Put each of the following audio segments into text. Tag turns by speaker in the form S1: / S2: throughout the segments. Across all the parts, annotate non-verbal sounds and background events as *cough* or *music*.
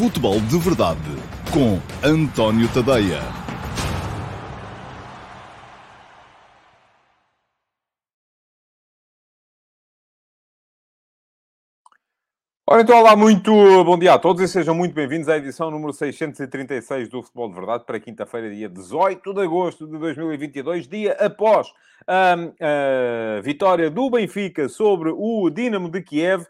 S1: Futebol de Verdade com António Tadeia.
S2: Ora, então, olá, muito bom dia a todos e sejam muito bem-vindos à edição número 636 do Futebol de Verdade para quinta-feira, dia 18 de agosto de 2022, dia após a, a vitória do Benfica sobre o Dinamo de Kiev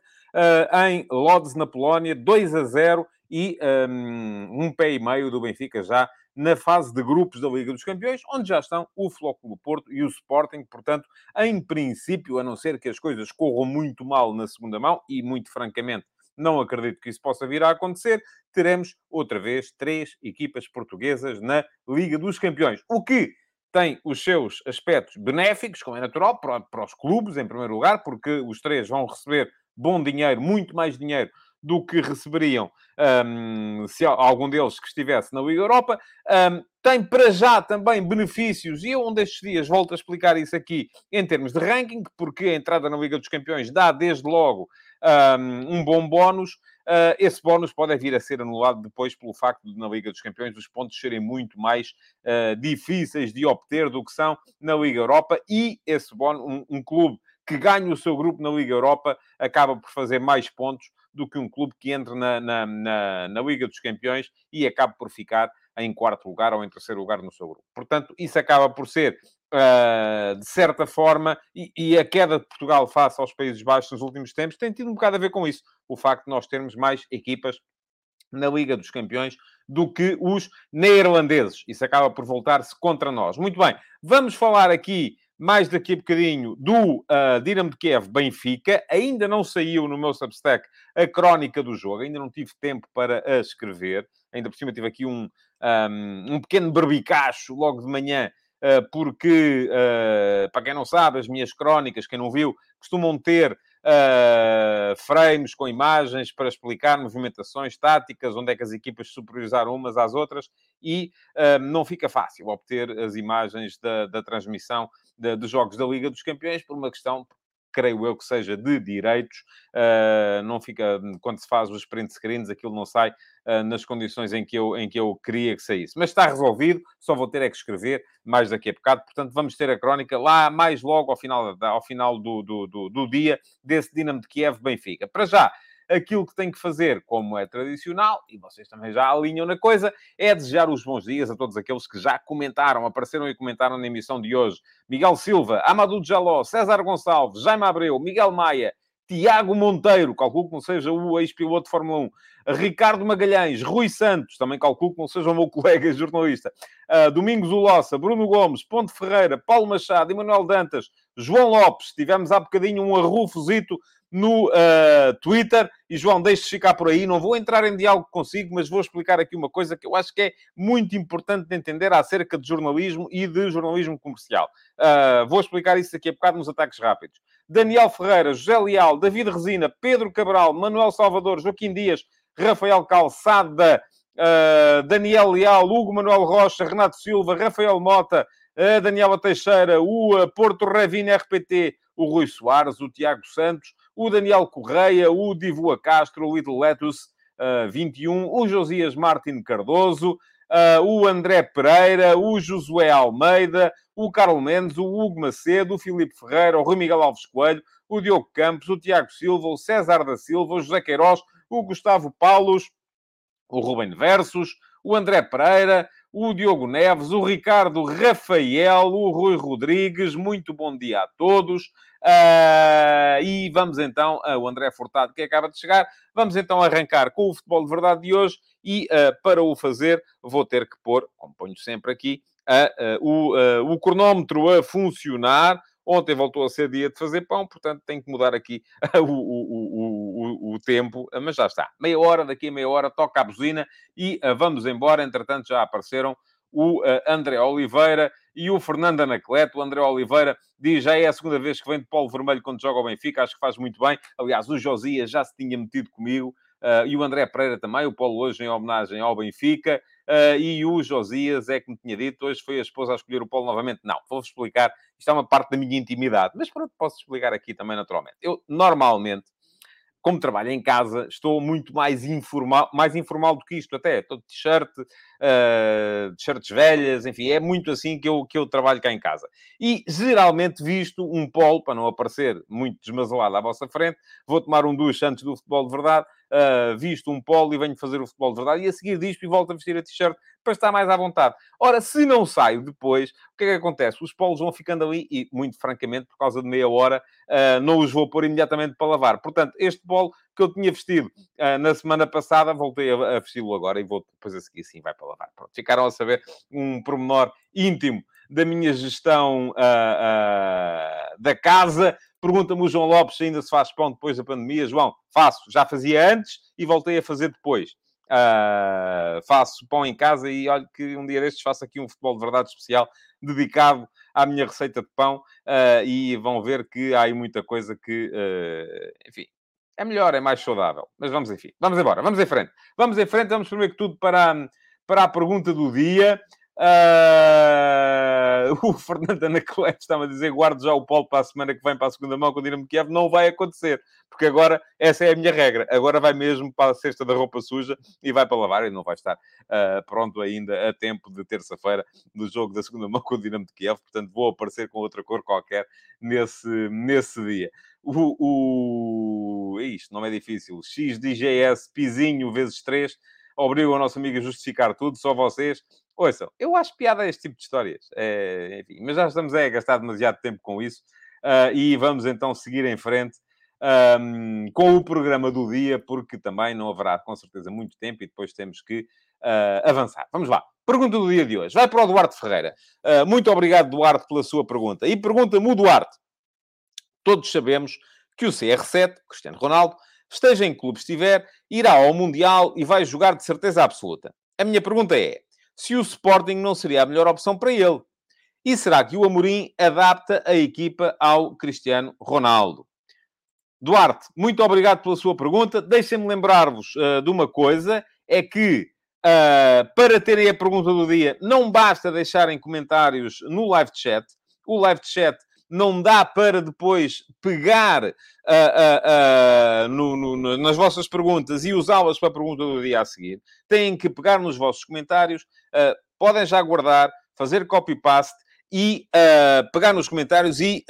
S2: em Lodz, na Polónia, 2 a 0 e um, um pé e meio do Benfica já na fase de grupos da Liga dos Campeões, onde já estão o Flóculo Porto e o Sporting. Portanto, em princípio, a não ser que as coisas corram muito mal na segunda mão, e muito francamente não acredito que isso possa vir a acontecer, teremos outra vez três equipas portuguesas na Liga dos Campeões. O que tem os seus aspectos benéficos, como é natural, para, para os clubes, em primeiro lugar, porque os três vão receber bom dinheiro, muito mais dinheiro do que receberiam um, se algum deles que estivesse na Liga Europa. Um, tem para já também benefícios, e eu um destes dias volto a explicar isso aqui em termos de ranking, porque a entrada na Liga dos Campeões dá desde logo um, bom bónus. Uh, esse bónus pode vir a ser anulado depois pelo facto de, na Liga dos Campeões, os pontos serem muito mais uh, difíceis de obter do que são na Liga Europa, e esse bónus, um, um clube que ganha o seu grupo na Liga Europa acaba por fazer mais pontos do que um clube que entra na, na, na, na Liga dos Campeões e acaba por ficar em quarto lugar ou em terceiro lugar no seu grupo. Portanto, isso acaba por ser, uh, de certa forma, e, e, a queda de Portugal face aos Países Baixos nos últimos tempos tem tido um bocado a ver com isso. O facto de nós termos mais equipas na Liga dos Campeões do que os neerlandeses. Isso acaba por voltar-se contra nós. Muito bem, vamos falar aqui mais daqui a bocadinho do uh, Dinamo de Kiev Benfica. Ainda não saiu no meu Substack a crónica do jogo, ainda não tive tempo para a escrever. Ainda por cima tive aqui um, um, um pequeno barbicacho logo de manhã, uh, porque, uh, para quem não sabe, as minhas crónicas, quem não viu, costumam ter uh, frames com imagens para explicar movimentações táticas, onde é que as equipas superiorizaram umas às outras, e uh, não fica fácil obter as imagens da, da transmissão dos Jogos da Liga dos Campeões por uma questão creio eu que seja de direitos, uh, não fica, quando se faz os print screens, aquilo não sai nas condições em que, eu, em que eu queria que saísse. Mas está resolvido, só vou ter é que escrever mais daqui a bocado, portanto vamos ter a crónica lá mais logo ao final, ao final do, do, do, do dia desse Dinamo de Kiev-Benfica. Para já, aquilo que tem que fazer, como é tradicional, e vocês também já alinham na coisa, é desejar os bons dias a todos aqueles que já comentaram, apareceram e comentaram na emissão de hoje. Miguel Silva, Amadou Jaló, César Gonçalves, Jaime Abreu, Miguel Maia, Tiago Monteiro, calculo que não seja o ex-piloto de Fórmula 1, Ricardo Magalhães, Rui Santos, também calculo que não seja o meu *laughs* colega jornalista, uh, Domingos Ulossa, Bruno Gomes, Ponte Ferreira, Paulo Machado, Emanuel Dantas, João Lopes, tivemos há bocadinho um arrufozito no uh, Twitter. E João, deixe ficar por aí. Não vou entrar em diálogo consigo, mas vou explicar aqui uma coisa que eu acho que é muito importante de entender acerca de jornalismo e de jornalismo comercial. Uh, vou explicar isso aqui a bocado nos ataques rápidos. Daniel Ferreira, José Leal, David Resina, Pedro Cabral, Manuel Salvador, Joaquim Dias, Rafael Calçada, uh, Daniel Leal, Hugo Manuel Rocha, Renato Silva, Rafael Mota, uh, Daniela Teixeira, o Porto Revine RPT, o Rui Soares, o Tiago Santos, o Daniel Correia, o Divua Castro, o Little Letus uh, 21, o Josias Martin Cardoso, uh, o André Pereira, o Josué Almeida, o Carlos Mendes, o Hugo Macedo, o Filipe Ferreira, o Rui Miguel Alves Coelho, o Diogo Campos, o Tiago Silva, o César da Silva, o José Queiroz, o Gustavo Paulos, o Ruben Versos, o André Pereira, o Diogo Neves, o Ricardo Rafael, o Rui Rodrigues. Muito bom dia a todos. Uh, e vamos então, uh, o André Furtado que acaba de chegar, vamos então arrancar com o futebol de verdade de hoje e uh, para o fazer vou ter que pôr, como ponho sempre aqui, o, o cronómetro a funcionar. Ontem voltou a ser dia de fazer pão, portanto tenho que mudar aqui *laughs* o, o, o, o, tempo, mas já está. Meia hora, daqui a meia hora, toca a buzina e vamos embora. Entretanto, já apareceram o André Oliveira e o Fernando Anacleto. O André Oliveira diz já é a segunda vez que vem de polo vermelho quando joga o Benfica, acho que faz muito bem. Aliás, o Josias já se tinha metido comigo. Uh, e o André Pereira também, o Paulo hoje em homenagem ao Benfica, e o Josias é que me tinha dito, hoje foi a esposa a escolher o Paulo novamente. Não, vou-vos explicar, isto é uma parte da minha intimidade, mas pronto, posso explicar aqui também naturalmente. Eu, normalmente, como trabalho em casa, estou muito mais informal, mais informal do que isto até. Estou de t-shirt, uh, t-shirts velhas, enfim, é muito assim que eu, que eu trabalho cá em casa. E, geralmente, visto um polo, para não aparecer muito desmazelado à vossa frente, vou tomar um duche antes do futebol de verdade, uh, visto um polo e venho fazer o futebol de verdade, e a seguir disto e volto a vestir a t-shirt para estar mais à vontade. Ora, se não saio depois, o que é que acontece? Os polos vão ficando ali e, muito francamente, por causa de meia hora, uh, não os vou pôr imediatamente para lavar. Portanto, este polo que eu tinha vestido uh, na semana passada, voltei a, a vesti-lo agora e vou depois a seguir, sim, vai para lavar. Pronto, ficaram a saber um pormenor íntimo da minha gestão uh, da casa. Pergunta-me o João Lopes se ainda se faz pão depois da pandemia. João, faço. Já fazia antes e voltei a fazer depois. Uh, faço pão em casa e olho que um dia destes faço aqui um futebol de verdade especial dedicado à minha receita de pão uh, e vão ver que há aí muita coisa que, uh, enfim, é melhor, é mais saudável. Mas vamos, enfim, vamos embora, vamos em frente. Vamos em frente, vamos primeiro que tudo para, para a pergunta do dia. Uh, *laughs* o Fernando Anacleto estava a dizer: guardo já o polo para a semana que vem, para a segunda mão, com o Dinamo Kiev. Não vai acontecer, porque agora essa é a minha regra. Agora vai mesmo para a cesta da roupa suja e vai para lavar e não vai estar uh, pronto ainda a tempo de terça-feira do jogo da segunda mão com o Dinamo de Kiev. Portanto, vou aparecer com outra cor qualquer nesse, nesse dia. O, o... Isto não é difícil. XDGS Pizinho vezes 3 obriga o nosso amigo a justificar tudo, só vocês. Ouçam, eu acho piada este tipo de histórias. É, enfim, mas já estamos a gastar demasiado tempo com isso. Uh, e vamos então seguir em frente um, com o programa do dia, porque também não haverá com certeza muito tempo e depois temos que uh, avançar. Vamos lá. Pergunta do dia de hoje. Vai para o Duarte Ferreira. Uh, muito obrigado, Duarte, pela sua pergunta. E pergunta-me o Duarte. Todos sabemos que o CR7, Cristiano Ronaldo, esteja em clube estiver, irá ao Mundial e vai jogar de certeza absoluta. A minha pergunta é: se o Sporting não seria a melhor opção para ele? E será que o Amorim adapta a equipa ao Cristiano Ronaldo? Duarte, muito obrigado pela sua pergunta. Deixem-me lembrar-vos uh, de uma coisa: é que uh, para terem a pergunta do dia, não basta deixarem comentários no live chat. O live chat não dá para depois pegar uh, uh, uh, no, no, nas vossas perguntas e usá-las para a pergunta do dia a seguir. Têm que pegar nos vossos comentários, podem já guardar, fazer copy-paste e pegar nos comentários e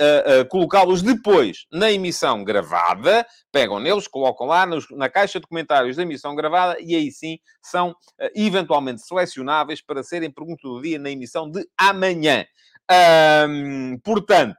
S2: colocá-los depois na emissão gravada. Pegam neles, colocam lá nos, na caixa de comentários da emissão gravada e aí sim são eventualmente selecionáveis para serem pergunta do dia na emissão de amanhã. Um, portanto,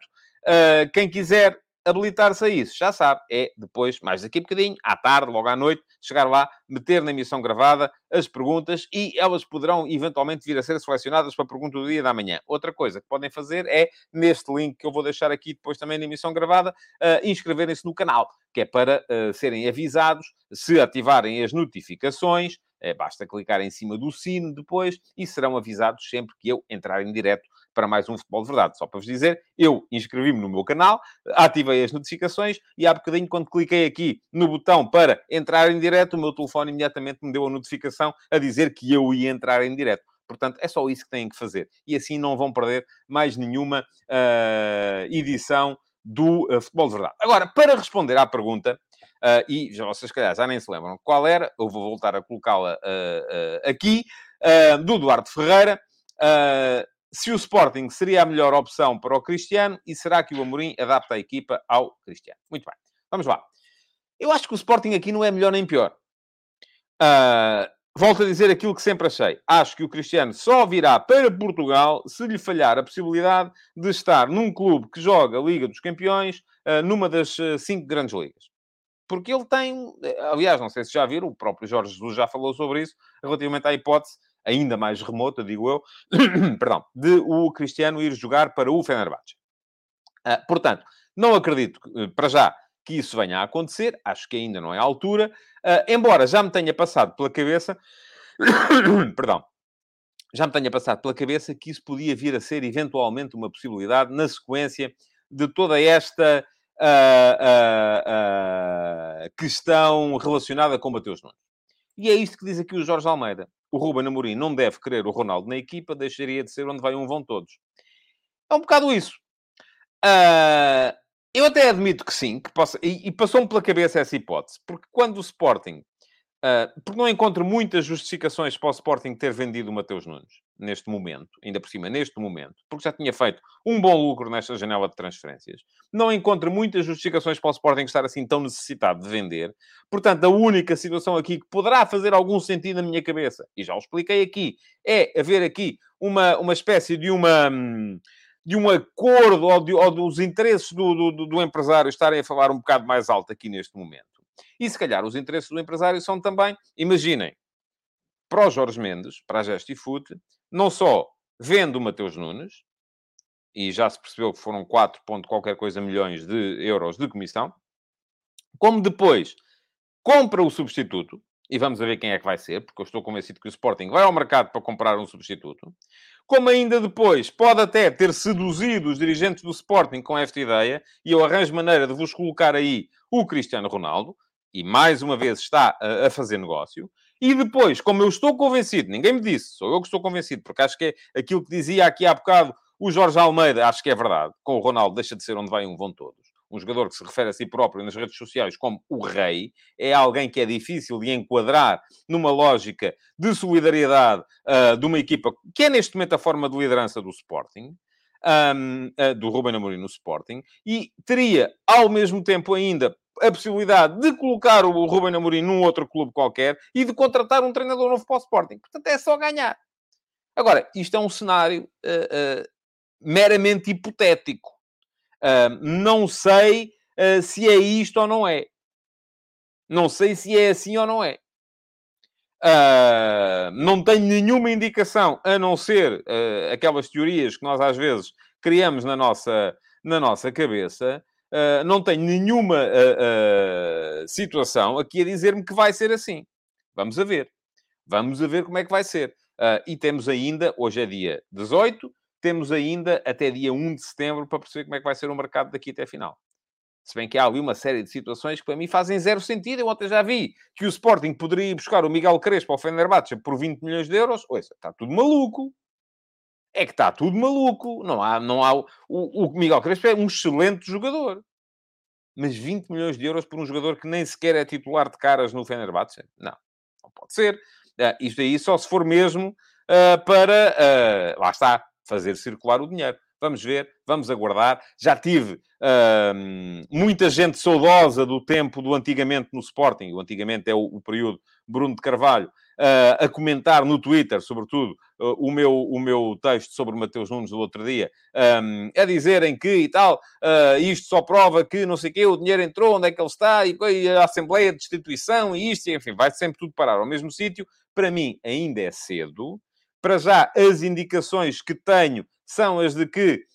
S2: Uh, quem quiser habilitar-se a isso, já sabe, é depois, mais daqui a bocadinho, à tarde, logo à noite, chegar lá, meter na emissão gravada as perguntas e elas poderão eventualmente vir a ser selecionadas para a pergunta do dia da manhã. Outra coisa que podem fazer é, neste link que eu vou deixar aqui depois também na emissão gravada, uh, inscreverem-se no canal, que é para uh, serem avisados, se ativarem as notificações, é, basta clicar em cima do sino depois e serão avisados sempre que eu entrar em direto para mais um Futebol de Verdade. Só para vos dizer, eu inscrevi-me no meu canal, ativei as notificações e há bocadinho, quando cliquei aqui no botão para entrar em direto, o meu telefone imediatamente me deu a notificação a dizer que eu ia entrar em direto. Portanto, é só isso que têm que fazer. E assim não vão perder mais nenhuma uh, edição do uh, Futebol de Verdade. Agora, para responder à pergunta, Uh, e já vocês, calhar, já nem se lembram qual era, eu vou voltar a colocá-la aqui, do Eduardo Ferreira. Se o Sporting seria a melhor opção para o Cristiano e será que o Amorim adapta a equipa ao Cristiano? Muito bem, vamos lá. Eu acho que o Sporting aqui não é melhor nem pior. volto a dizer aquilo que sempre achei. Acho que o Cristiano só virá para Portugal se lhe falhar a possibilidade de estar num clube que joga a Liga dos Campeões, numa das cinco grandes ligas porque ele tem, aliás, não sei se já viram, o próprio Jorge Jesus já falou sobre isso, relativamente à hipótese, ainda mais remota, digo eu, *coughs* perdão, de o Cristiano ir jogar para o Fenerbahçe. Uh, portanto, não acredito, uh, para já, que isso venha a acontecer, acho que ainda não é a altura, uh, embora já me tenha passado pela cabeça, *coughs* perdão, já me tenha passado pela cabeça que isso podia vir a ser eventualmente uma possibilidade na sequência de toda esta uh, uh, questão relacionada com Mateus Nunes. E é isto que diz aqui o Jorge Almeida. O Ruben Amorim não deve querer o Ronaldo na equipa, deixaria de ser onde vai um vão todos. É um bocado isso. Uh, Eu até admito que sim, que possa... E, e passou-me pela cabeça essa hipótese. Porque quando o Sporting Uh, porque não encontro muitas justificações para o Sporting ter vendido o Mateus Nunes neste momento, ainda por cima, neste momento, porque já tinha feito um bom lucro nesta janela de transferências. Não encontro muitas justificações para o Sporting estar assim tão necessitado de vender. Portanto, a única situação aqui que poderá fazer algum sentido na minha cabeça, e já o expliquei aqui, é haver aqui uma, uma espécie de uma. De um acordo ou, de, ou dos interesses do, do, do empresário estarem a falar um bocado mais alto aqui neste momento. E se calhar os interesses do empresário são também, imaginem, para o Jorge Mendes, para a Gesti Foot, não só vende o Mateus Nunes, e já se percebeu que foram 4 ponto qualquer coisa milhões de euros de comissão, como depois compra o substituto, e vamos ver quem é que vai ser, porque eu estou convencido que o Sporting vai ao mercado para comprar um substituto, como ainda depois pode até ter seduzido os dirigentes do Sporting com esta ideia, e eu arranjo maneira de vos colocar aí o Cristiano Ronaldo, e mais uma vez está a, a, fazer negócio. E depois, como eu estou convencido, ninguém me disse, sou eu que estou convencido, porque acho que é aquilo que dizia aqui há bocado o Jorge Almeida, acho que é verdade. Com o Ronaldo, deixa de ser onde vai um, vão todos. Um jogador que se refere a si próprio nas redes sociais como o rei, é alguém que é difícil de enquadrar numa lógica de solidariedade uh, de uma equipa que é neste momento a forma de liderança do Sporting. Um, uh, do Ruben Amorim no Sporting, e teria, ao mesmo tempo ainda, a possibilidade de colocar o Ruben Amorim num outro clube qualquer e de contratar um treinador novo para o Sporting. Portanto, é só ganhar. Agora, isto é um cenário uh, uh, meramente hipotético. Não sei se é isto ou não é. Não sei se é assim ou não é. Não tenho nenhuma indicação, a não ser aquelas teorias que nós às vezes criamos na nossa, na nossa cabeça, uh, não tenho nenhuma uh, uh, situação aqui a dizer-me que vai ser assim. Vamos a ver. Vamos a ver como é que vai ser. e temos ainda, hoje é dia 18, temos ainda até dia 1 de setembro para perceber como é que vai ser o mercado daqui até a final. Se bem que há ali uma série de situações que para mim fazem zero sentido. Eu ontem já vi que o Sporting poderia ir buscar o Miguel Crespo ao Fenerbahçe por 20 milhões de euros. Ouça, está tudo maluco é que está tudo maluco. Não há, não há... O, o Miguel Crespo é um excelente jogador. Mas 20 milhões de euros por um jogador que nem sequer é titular de caras no Fenerbahçe? Não, não pode ser. Uh, isto aí só se for mesmo uh, para, uh, lá está, fazer circular o dinheiro. Vamos ver, vamos aguardar. Já tive uh, muita gente saudosa do tempo do antigamente no Sporting. O antigamente é o, o período Bruno de Carvalho uh, a comentar no Twitter, sobretudo, uh, o, meu, o meu texto sobre Mateus Nunes do outro dia, um, a dizerem que e tal, uh, isto só prova que não sei o quê, o dinheiro entrou, onde é que ele está, e, e a Assembleia de Destituição, e isto, e, enfim, vai sempre tudo parar ao mesmo sítio. Para mim, ainda é cedo. Para já, as indicações que tenho são as de que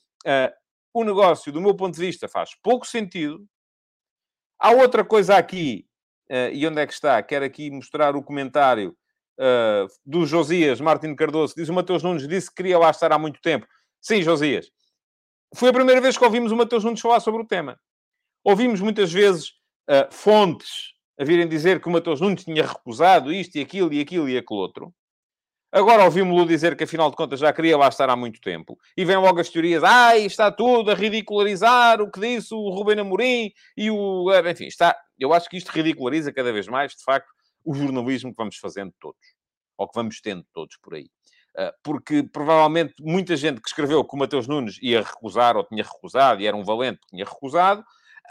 S2: o negócio, do meu ponto de vista, faz pouco sentido. Há outra coisa aqui, uh, e onde é que está? Quero aqui mostrar o comentário uh, do Josias Martins Cardoso, diz o Mateus Nunes, disse que queria lá estar há muito tempo. Sim, Josias. Foi a primeira vez que ouvimos o Mateus Nunes falar sobre o tema. Ouvimos muitas vezes uh, fontes a virem dizer que o Mateus Nunes tinha recusado isto e aquilo e aquilo e aquilo outro. Agora ouvimos-lo dizer que, afinal de contas, já queria lá estar há muito tempo. E vem logo as teorias. Ai, está tudo a ridicularizar o que disse o Rubén Amorim e o... Enfim, está... Eu acho que isto ridiculariza cada vez mais, de facto, o jornalismo que vamos fazendo todos, ou que vamos tendo todos por aí. Ah, porque provavelmente muita gente que escreveu que o Mateus Nunes ia recusar ou tinha recusado e era um valente que tinha recusado,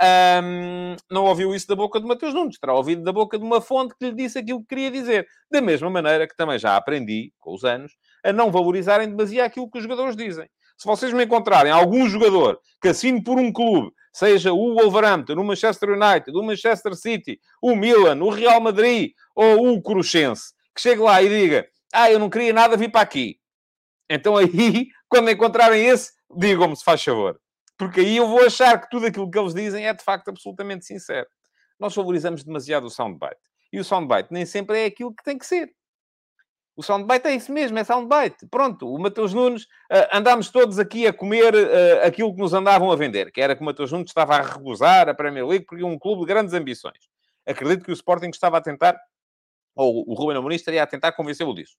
S2: um, não ouviu isso da boca de Mateus Nunes, terá ouvido da boca de uma fonte que lhe disse aquilo que queria dizer. Da mesma maneira que também já aprendi, com os anos, a não valorizarem demasiado aquilo que os jogadores dizem. Se vocês me encontrarem algum jogador que assine por um clube, seja o Wolverhampton, o Manchester United, o Manchester City, o Milan, o Real Madrid ou o Cruxense, que chegue lá e diga: Ah, eu não queria nada vir para aqui. Então aí, *laughs* quando encontrarem esse, digam-me se faz favor. Porque aí eu vou achar que tudo aquilo que eles dizem é de facto absolutamente sincero. Nós favorizamos demasiado o soundbite. E o soundbite nem sempre é aquilo que tem que ser. O soundbite é isso mesmo, é soundbite. Pronto, o Mateus Nunes, uh, andámos todos aqui a comer uh, aquilo que nos andavam a vender, que era que o Mateus Nunes estava a recusar a Premier League porque é um clube de grandes ambições. Acredito que o Sporting estava a tentar, ou o Ruben Amorim estaria a tentar convencê-lo disso.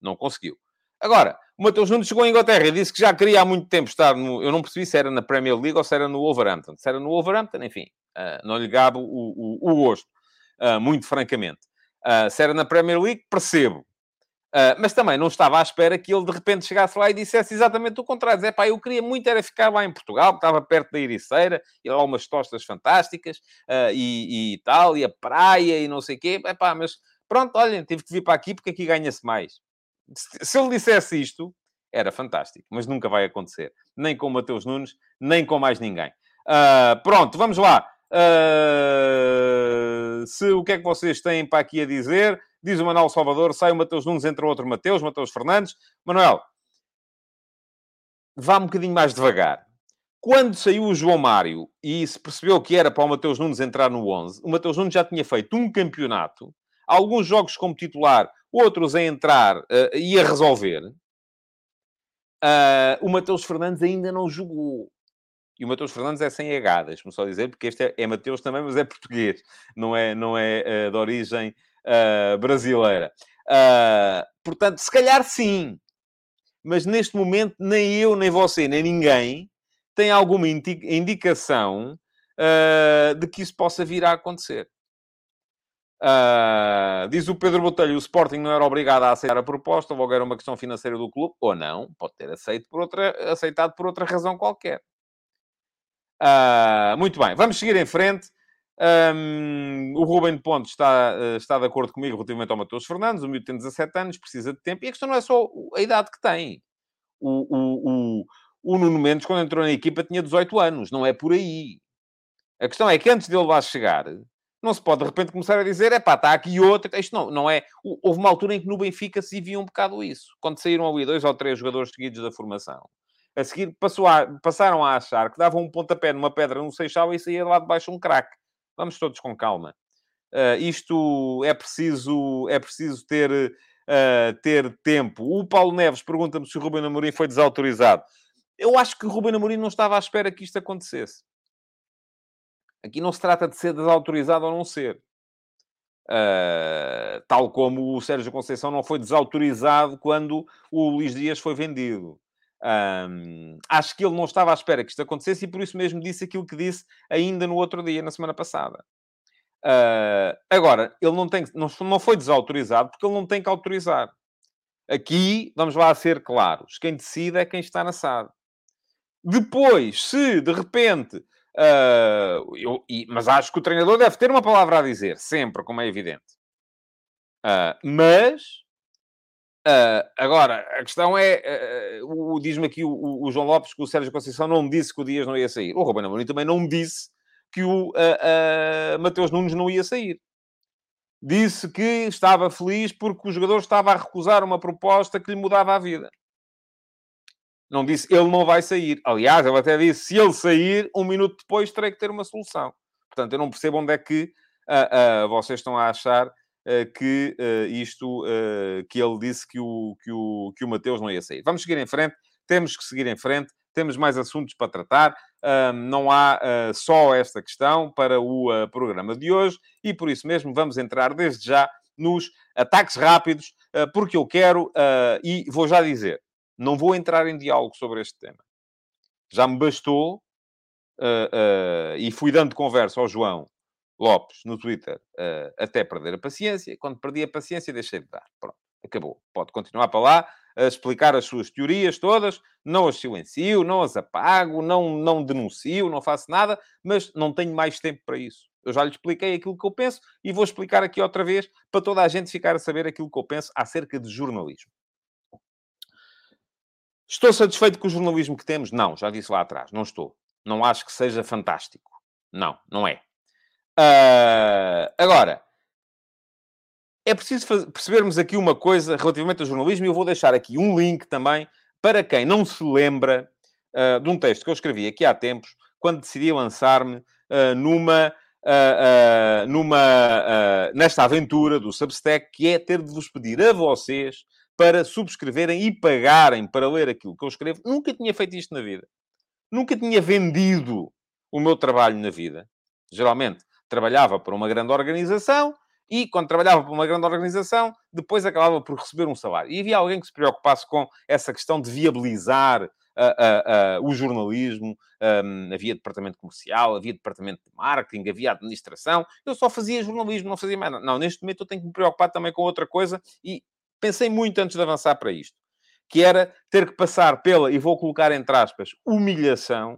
S2: Não conseguiu. Agora, O Matheus Nunes chegou à Inglaterra e disse que já queria há muito tempo estar no... Eu não percebi se era na Premier League ou se era no Wolverhampton. Se era no Wolverhampton, enfim, uh, não lhe gabo o, o, o gosto, uh, muito francamente. Uh, se era na Premier League, percebo. Mas também não estava à espera que ele de repente chegasse lá e dissesse exatamente o contrário. É pá, eu queria muito era ficar lá em Portugal, estava perto da Ericeira, e lá umas tostas fantásticas e, e, tal, e a praia e não sei o quê. É pá, mas pronto, olhem, tive que vir para aqui porque aqui ganha-se mais. Se, ele dissesse isto, era fantástico, mas nunca vai acontecer. Nem com o Mateus Nunes, nem com mais ninguém. Uh, pronto, vamos lá. se o que é que vocês têm para aqui a dizer? Diz o Manuel Salvador, sai o Mateus Nunes, entra outro Mateus, Mateus Fernandes. Manuel, vá um bocadinho mais devagar. Quando saiu o João Mário e se percebeu que era para o Mateus Nunes entrar no 11, o Mateus Nunes já tinha feito um campeonato, alguns jogos como titular, outros a entrar uh, e a resolver. Uh, o Mateus Fernandes ainda não jogou. E o Mateus Fernandes é sem H, deixe-me só dizer, porque este é, é Mateus também, mas é português, não é, não é uh, de origem brasileira. Portanto, se calhar sim. Mas neste momento, nem eu, nem você, nem ninguém tem alguma indicação de que isso possa vir a acontecer. Uh, diz o Pedro Botelho, o Sporting não era obrigado a aceitar a proposta, logo era uma questão financeira do clube, ou não, pode ter aceito por outra, aceitado por outra razão qualquer. Uh, muito bem, vamos seguir em frente. Um, o Ruben Ponte está, uh, está de acordo comigo relativamente ao Matheus Fernandes. O miúdo tem 17 anos, precisa de tempo. E a questão não é só a idade que tem. O, o, o, o Nuno Mendes, quando entrou na equipa, tinha 18 anos. Não é por aí. A questão é que antes dele lá chegar, não se pode de repente começar a dizer, é pá, está aqui outra. Isto não, não é. Houve uma altura em que no Benfica se via um bocado isso. Quando saíram ali dois ou três jogadores seguidos da formação. A seguir a, passaram a achar que davam um pontapé numa pedra no Seixal e saía lá de baixo um craque. Vamos todos com calma. Uh, isto é preciso, é preciso ter, uh, ter tempo. O Paulo Neves pergunta-me se o Ruben Amorim foi desautorizado. Eu acho que o Ruben Amorim não estava à espera que isto acontecesse. Aqui não se trata de ser desautorizado ou não ser. Uh, tal como o Sérgio Conceição não foi desautorizado quando o Luís Dias foi vendido. Um, acho que ele não estava à espera que isto acontecesse e por isso mesmo disse aquilo que disse ainda no outro dia, na semana passada. Uh, agora, ele não, tem, não, não foi desautorizado porque ele não tem que autorizar. Aqui, vamos lá ser claros, quem decide é quem está na SAD. Depois, se de repente. Uh, eu, e, mas acho que o treinador deve ter uma palavra a dizer, sempre, como é evidente. Uh, mas Uh, agora, a questão é, uh, diz-me aqui o, o, João Lopes que o Sérgio Conceição não me disse que o Dias não ia sair. O Ruben Amorim também não me disse que o Mateus Nunes não ia sair. Disse que estava feliz porque o jogador estava a recusar uma proposta que lhe mudava a vida. Não disse, ele não vai sair. Aliás, ele até disse, se ele sair, um minuto depois terei que ter uma solução. Portanto, eu não percebo onde é que vocês estão a achar eh, que isto, que ele disse que o, que, o, que o Mateus não ia sair. Vamos seguir em frente, temos que seguir em frente, temos mais assuntos para tratar, não há só esta questão para o programa de hoje e por isso mesmo vamos entrar desde já nos ataques rápidos, porque eu quero, e vou já dizer, não vou entrar em diálogo sobre este tema. Já me bastou, e fui dando conversa ao João Lopes no Twitter uh, até perder a paciência. Quando perdi a paciência, deixei de dar. Pronto, acabou. Pode continuar para lá a explicar as suas teorias todas. Não as silencio, não as apago, não, não denuncio, não faço nada, mas não tenho mais tempo para isso. Eu já lhe expliquei aquilo que eu penso e vou explicar aqui outra vez para toda a gente ficar a saber aquilo que eu penso acerca de jornalismo. Estou satisfeito com o jornalismo que temos? Não, já disse lá atrás, não estou. Não acho que seja fantástico. Não, não é. Uh, agora, é preciso percebermos aqui uma coisa relativamente ao jornalismo e eu vou deixar aqui um link também para quem não se lembra uh, de um texto que eu escrevi aqui há tempos, quando decidi lançar-me uh, numa, numa nesta aventura do Substack, que é ter de vos pedir a vocês para subscreverem e pagarem para ler aquilo que eu escrevo. Nunca tinha feito isto na vida. Nunca tinha vendido o meu trabalho na vida. Geralmente trabalhava para uma grande organização e, quando trabalhava para uma grande organização, depois acabava por receber um salário. E havia alguém que se preocupasse com essa questão de viabilizar o jornalismo, um, havia departamento comercial, havia departamento de marketing, havia administração. Eu só fazia jornalismo, não fazia mais nada. Não, neste momento eu tenho que me preocupar também com outra coisa e pensei muito antes de avançar para isto, que era ter que passar pela, e vou colocar entre aspas, humilhação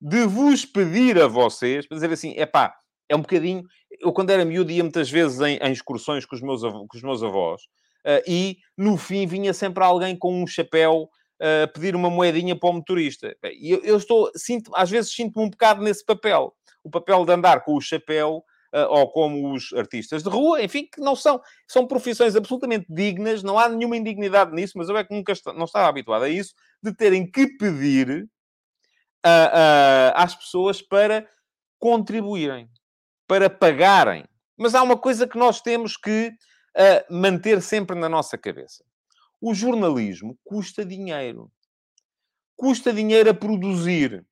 S2: de vos pedir a vocês, para dizer assim, é pá, é um bocadinho... Eu, quando era miúdo, ia muitas vezes em, em excursões com os meus, com os meus avós, uh, e, no fim, vinha sempre alguém com um chapéu uh, pedir uma moedinha para o motorista. E eu, eu, estou, sinto, às vezes sinto-me um bocado nesse papel. O papel de andar com o chapéu, ou como os artistas de rua, enfim, que não são, são profissões absolutamente dignas, não há nenhuma indignidade nisso, mas eu é que nunca está, não estava habituado a isso, de terem que pedir uh, às pessoas para contribuírem, para pagarem. Mas há uma coisa que nós temos que manter sempre na nossa cabeça. O jornalismo custa dinheiro. Custa dinheiro a produzir.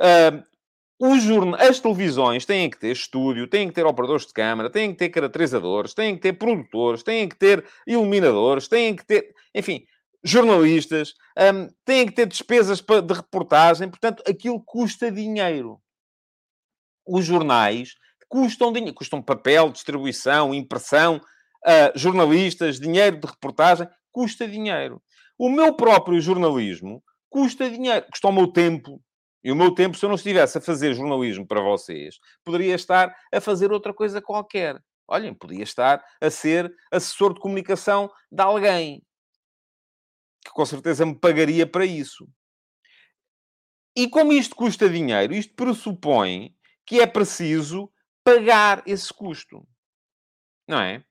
S2: Uh, As televisões têm que ter estúdio, têm que ter operadores de câmara, têm que ter caracterizadores, têm que ter produtores, têm que ter iluminadores, têm que ter, enfim, jornalistas, um, têm que ter despesas de reportagem, portanto, aquilo custa dinheiro. Os jornais custam dinheiro, custam papel, distribuição, impressão, uh, jornalistas, dinheiro de reportagem, custa dinheiro. O meu próprio jornalismo custa dinheiro, custa o meu tempo. E o meu tempo, se eu não estivesse a fazer jornalismo para vocês, poderia estar a fazer outra coisa qualquer. Olhem, podia estar a ser assessor de comunicação de alguém que com certeza me pagaria para isso. E como isto custa dinheiro, isto pressupõe que é preciso pagar esse custo. Não é?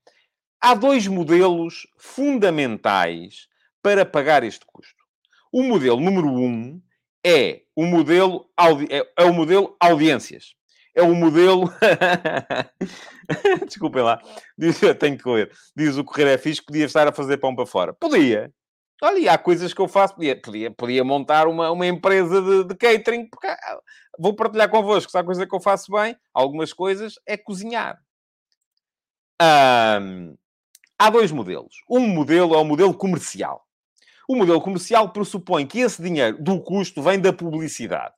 S2: Há dois modelos fundamentais para pagar este custo. O modelo número um é o modelo, é, é o modelo audiências. É o modelo. *laughs* Desculpem lá. Diz, tenho que ler. Diz o Correio é fixe podia estar a fazer pão para fora. Podia. Olha, há coisas que eu faço. Podia, podia, podia montar uma, uma empresa de, de catering. Porque, vou partilhar convosco. Se há coisa que eu faço bem, algumas coisas, é cozinhar. Há dois modelos. Um modelo é o modelo comercial. O modelo comercial pressupõe que esse dinheiro do custo vem da publicidade.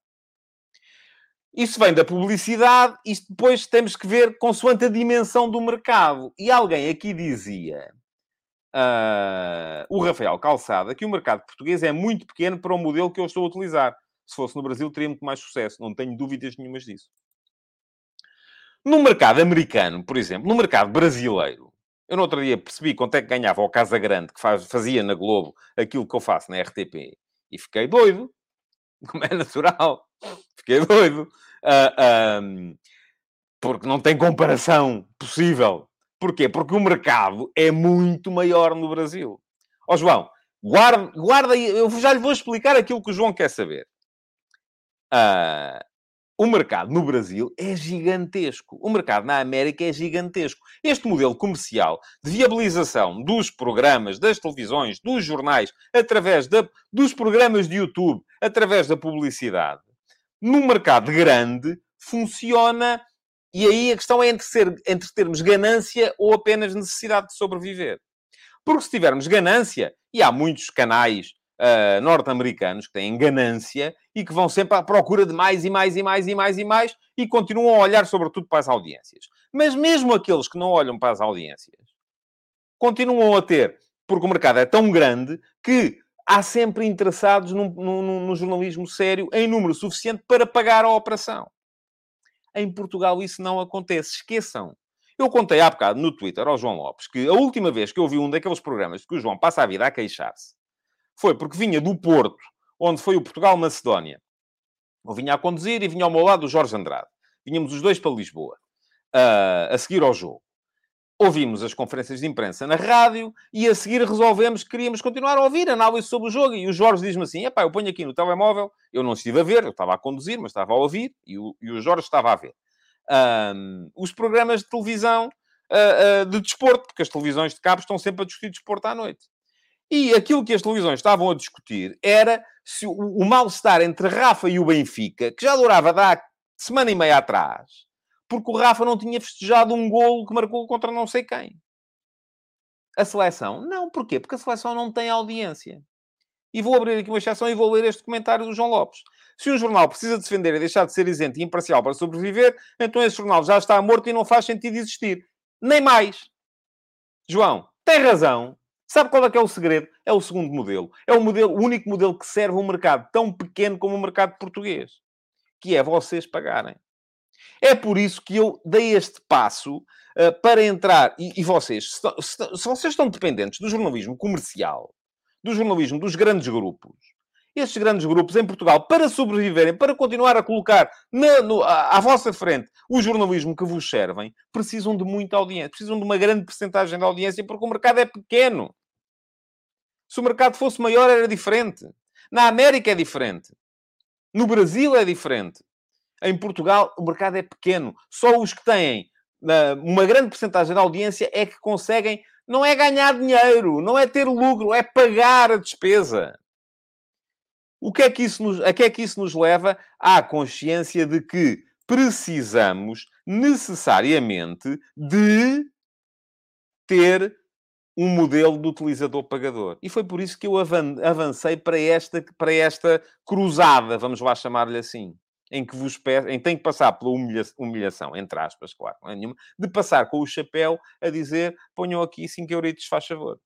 S2: Isso vem da publicidade, e depois temos que ver consoante a dimensão do mercado. E alguém aqui dizia, uh, o Rafael Calçada, que o mercado português é muito pequeno para o modelo que eu estou a utilizar. Se fosse no Brasil, teria muito mais sucesso. Não tenho dúvidas nenhumas disso. No mercado americano, por exemplo, no mercado brasileiro, eu no outro dia percebi quanto é que ganhava o Casa Grande, que faz, fazia na Globo aquilo que eu faço na RTP. E fiquei doido. *laughs* Como é natural. Fiquei doido. Uh, porque não tem comparação possível. Porquê? Porque o mercado é muito maior no Brasil. Ó oh, João, guarda, guarda eu já lhe vou explicar aquilo que o João quer saber. Uh, o mercado no Brasil é gigantesco. O mercado na América é gigantesco. Este modelo comercial de viabilização dos programas, das televisões, dos jornais, através dos programas de YouTube, através da publicidade, no mercado grande, funciona. E aí a questão é entre, ser, entre termos ganância ou apenas necessidade de sobreviver. Porque se tivermos ganância, e há muitos canais uh, norte-americanos que têm ganância e que vão sempre à procura de mais e mais e mais e mais e mais e continuam a olhar sobretudo para as audiências. Mas mesmo aqueles que não olham para as audiências continuam a ter, porque o mercado é tão grande que há sempre interessados no, no, no jornalismo sério em número suficiente para pagar a operação. Em Portugal isso não acontece. Esqueçam. Eu contei há bocado no Twitter ao João Lopes que a última vez que eu vi um daqueles programas que o João passa a vida a queixar-se foi porque vinha do Porto, onde foi o Portugal-Macedónia. Eu vinha a conduzir e vinha ao meu lado o Jorge Andrade. Vínhamos os dois para Lisboa, uh, a seguir ao jogo. Ouvimos as conferências de imprensa na rádio e a seguir resolvemos que queríamos continuar a ouvir análise sobre o jogo. E o Jorge diz-me assim: epá, eu ponho aqui no telemóvel, eu não estive a ver, eu estava a conduzir, mas estava a ouvir, e o, e o Jorge estava a ver. Um, os programas de televisão uh, uh, de desporto, porque as televisões de cabo estão sempre a discutir desporto à noite. E aquilo que as televisões estavam a discutir era se o, o mal-estar entre Rafa e o Benfica, que já durava da semana e meia atrás, porque o Rafa não tinha festejado um golo que marcou contra não sei quem. A seleção? Não. Porquê? Porque a seleção não tem audiência. E vou abrir aqui uma exceção e vou ler este comentário do João Lopes. Se um jornal precisa defender e deixar de ser isento e imparcial para sobreviver, então esse jornal já está morto e não faz sentido existir. Nem mais. João, tem razão. Sabe qual é que é o segredo? É o segundo modelo. É o, modelo, o único modelo que serve um mercado tão pequeno como o mercado português. Que é vocês pagarem. É por isso que eu dei este passo uh, para entrar. E, e vocês, se, se, se vocês estão dependentes do jornalismo comercial, do jornalismo dos grandes grupos, estes grandes grupos em Portugal, para sobreviverem, para continuar a colocar na, no, à, à, vossa frente o jornalismo que vos servem, precisam de muita audiência, precisam de uma grande percentagem de audiência, porque o mercado é pequeno. Se o mercado fosse maior, era diferente. Na América é diferente. No Brasil é diferente. Em Portugal, o mercado é pequeno. Só os que têm uma grande percentagem de audiência é que conseguem não é ganhar dinheiro, não é ter lucro, é pagar a despesa. O que é que isso nos, a que é que isso nos leva? À consciência de que precisamos necessariamente de ter um modelo de utilizador-pagador. E foi por isso que eu avancei para esta, para esta cruzada, vamos lá chamar-lhe assim em que vos peço, em tenho que passar pela humilha, humilhação, entre aspas, claro, não é nenhuma, de passar com o chapéu a dizer ponham aqui 5 euritos, faz favor.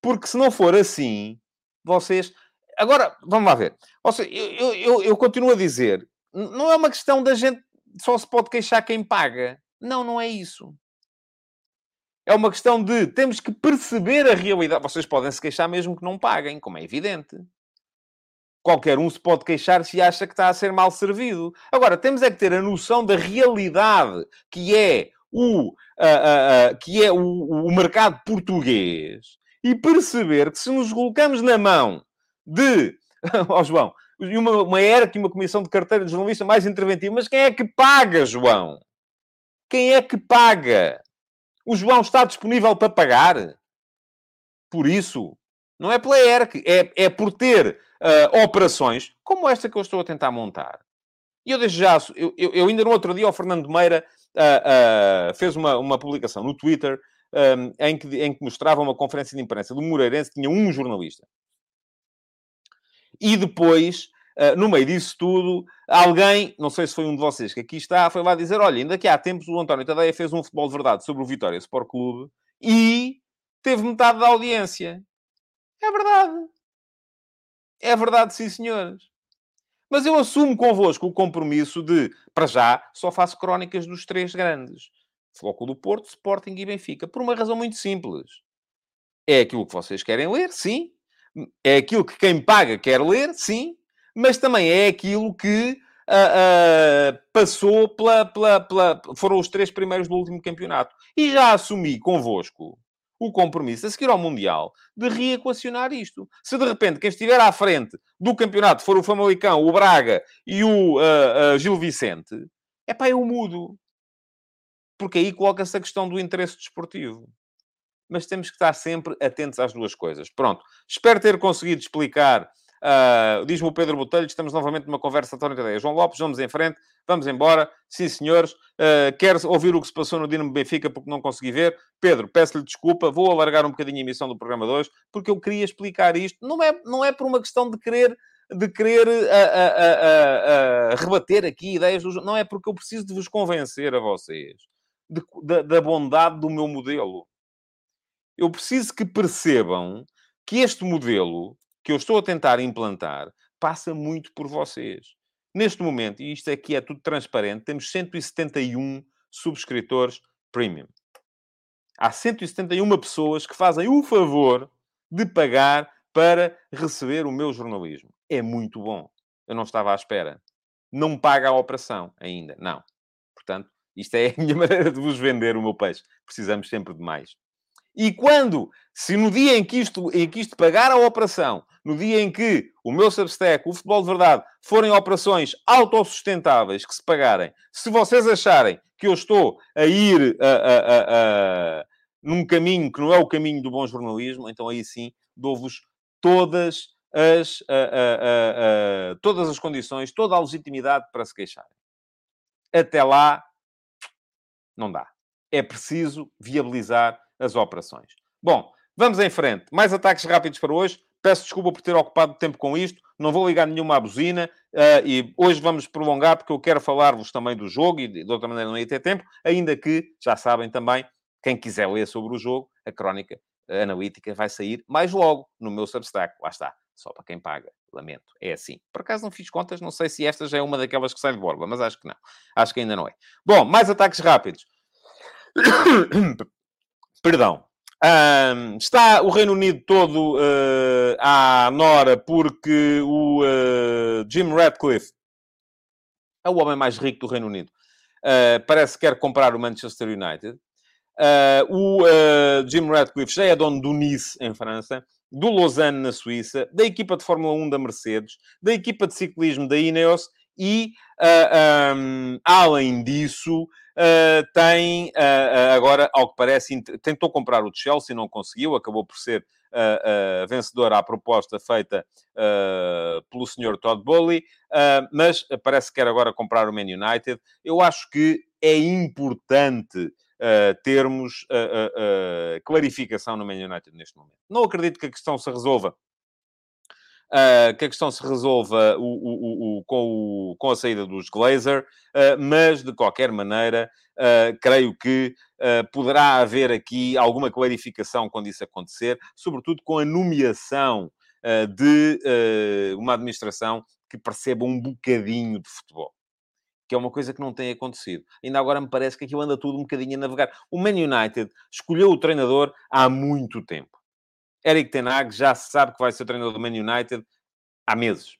S2: Porque se não for assim, vocês... Agora, vamos lá ver. Seja, eu, eu, eu continuo a dizer, não é uma questão da gente só se pode queixar quem paga. Não, não é isso. É uma questão de temos que perceber a realidade. Vocês podem se queixar mesmo que não paguem, como é evidente. Qualquer um se pode queixar se acha que está a ser mal servido. Agora, temos é que ter a noção da realidade que é o, uh, uh, uh, que é o, o mercado português e perceber que se nos colocamos na mão de... *laughs* Ó oh, João, uma, uma ERC e uma comissão de carteira de jornalista mais interventiva, mas quem é que paga, João? Quem é que paga? O João está disponível para pagar? Por isso, não é pela ERC, é, é por ter uh, operações como esta que eu estou a tentar montar. E eu desde já, eu, eu, eu ainda no outro dia, o Fernando Meira uh, uh, fez uma, uma publicação no Twitter um, em, que, em que mostrava uma conferência de imprensa do Moreirense, tinha um jornalista. E depois, no meio disso tudo, alguém, não sei se foi um de vocês que aqui está, foi lá dizer: olha, ainda que há tempos o António Tadeia fez um futebol de verdade sobre o Vitória Sport Clube e teve metade da audiência. É verdade. É verdade, sim, senhores. Mas eu assumo convosco o compromisso de, para já, só faço crónicas dos três grandes. Floco do Porto, Sporting e Benfica. Por uma razão muito simples. É aquilo que vocês querem ler, sim. É aquilo que quem paga quer ler, sim. Mas também é aquilo que uh, uh, passou pela, pela, pela... Foram os três primeiros do último campeonato. E já assumi convosco o compromisso a seguir ao Mundial de reequacionar isto. Se de repente quem estiver à frente do campeonato for o Famalicão, o Braga e o uh, Gil Vicente, é pá, eu mudo. Porque aí coloca-se a questão do interesse desportivo. Mas temos que estar sempre atentos às duas coisas. Pronto. Espero ter conseguido explicar Uh, Diz-me o Pedro Botelho, estamos novamente numa conversa António Tadeia. João Lopes, vamos em frente, vamos embora. Sim, senhores. Uh, quer ouvir o que se passou no Dinamo Benfica porque não consegui ver? Pedro, peço-lhe desculpa, vou alargar um bocadinho a emissão do programa 2 porque eu queria explicar isto. Não é, não é por uma questão de querer de querer uh, rebater aqui ideias, do... não é porque eu preciso de vos convencer a vocês de, da, da bondade do meu modelo. Eu preciso que percebam que este modelo que eu estou a tentar implantar passa muito por vocês. Neste momento, e isto aqui é tudo transparente, temos 171 subscritores premium. Há 171 pessoas que fazem o favor de pagar para receber o meu jornalismo. É muito bom. Eu não estava à espera. Não paga a operação ainda. Não. Portanto, isto é a minha *laughs* maneira de vos vender o meu peixe. Precisamos sempre de mais. E quando, se no dia em que isto, em que isto pagar a operação, no dia em que o meu Substack, o Futebol de Verdade, forem operações autossustentáveis que se pagarem, se vocês acharem que eu estou a ir a, a, a, num caminho que não é o caminho do bom jornalismo, então aí sim dou-vos todas as, todas as condições, toda a legitimidade para se queixarem. Até lá, Não dá. É preciso viabilizar as operações. Bom, vamos em frente. Mais ataques rápidos para hoje. Peço desculpa por ter ocupado tempo com isto. Não vou ligar nenhuma à buzina. Uh, e hoje vamos prolongar porque eu quero falar-vos também do jogo e de outra maneira não ia ter tempo. Ainda que, já sabem também, quem quiser ler sobre o jogo, a crónica analítica vai sair mais logo no meu Substack. Lá está. Só para quem paga. Lamento. É assim. Por acaso não fiz contas. Não sei se esta já é uma daquelas que sai de borba, mas acho que não. Acho que ainda não é. Bom, mais ataques rápidos. *coughs* Perdão. Um, está o Reino Unido todo uh, à nora porque o uh, Jim Ratcliffe é o homem mais rico do Reino Unido. Uh, parece que quer comprar o Manchester United. o Jim Ratcliffe já é dono do Nice, em França, do Lausanne, na Suíça, da equipa de Fórmula 1 da Mercedes, da equipa de ciclismo da Ineos e, um, além disso, uh, tem uh, agora, ao que parece, tentou comprar o Chelsea, não conseguiu, acabou por ser uh, vencedor à proposta feita pelo senhor Todd Bowley, mas parece que quer agora comprar o Man United. Eu acho que é importante termos clarificação no Man United neste momento. Não acredito que a questão se resolva uh, que a questão se resolva o, o, o, com, com, a saída dos Glazer, uh, mas de qualquer maneira, uh, creio que poderá haver aqui alguma clarificação quando isso acontecer, sobretudo com a nomeação de uma administração que perceba um bocadinho de futebol que é uma coisa que não tem acontecido. Ainda agora me parece que aquilo anda tudo um bocadinho a navegar. O Man United escolheu o treinador há muito tempo. Eric Ten Hag já se sabe que vai ser treinador do Man United há meses.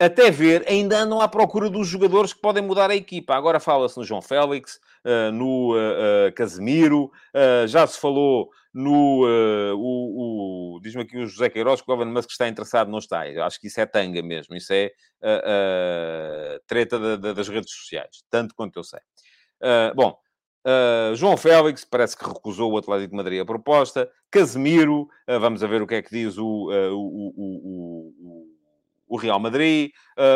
S2: Até ver, ainda andam à procura dos jogadores que podem mudar a equipa. Agora fala-se no João Félix, uh, no uh, uh, Casemiro, já se falou no. o, o diz-me aqui o José Queiroz que o Elon Musk está interessado, não está. Eu acho que isso é tanga mesmo, isso é treta de, de, das redes sociais, tanto quanto eu sei. bom, Uh, João Félix parece que recusou o Atlético de Madrid a proposta. Casemiro, uh, vamos a ver o que é que diz o, uh, o, o, o, Real Madrid.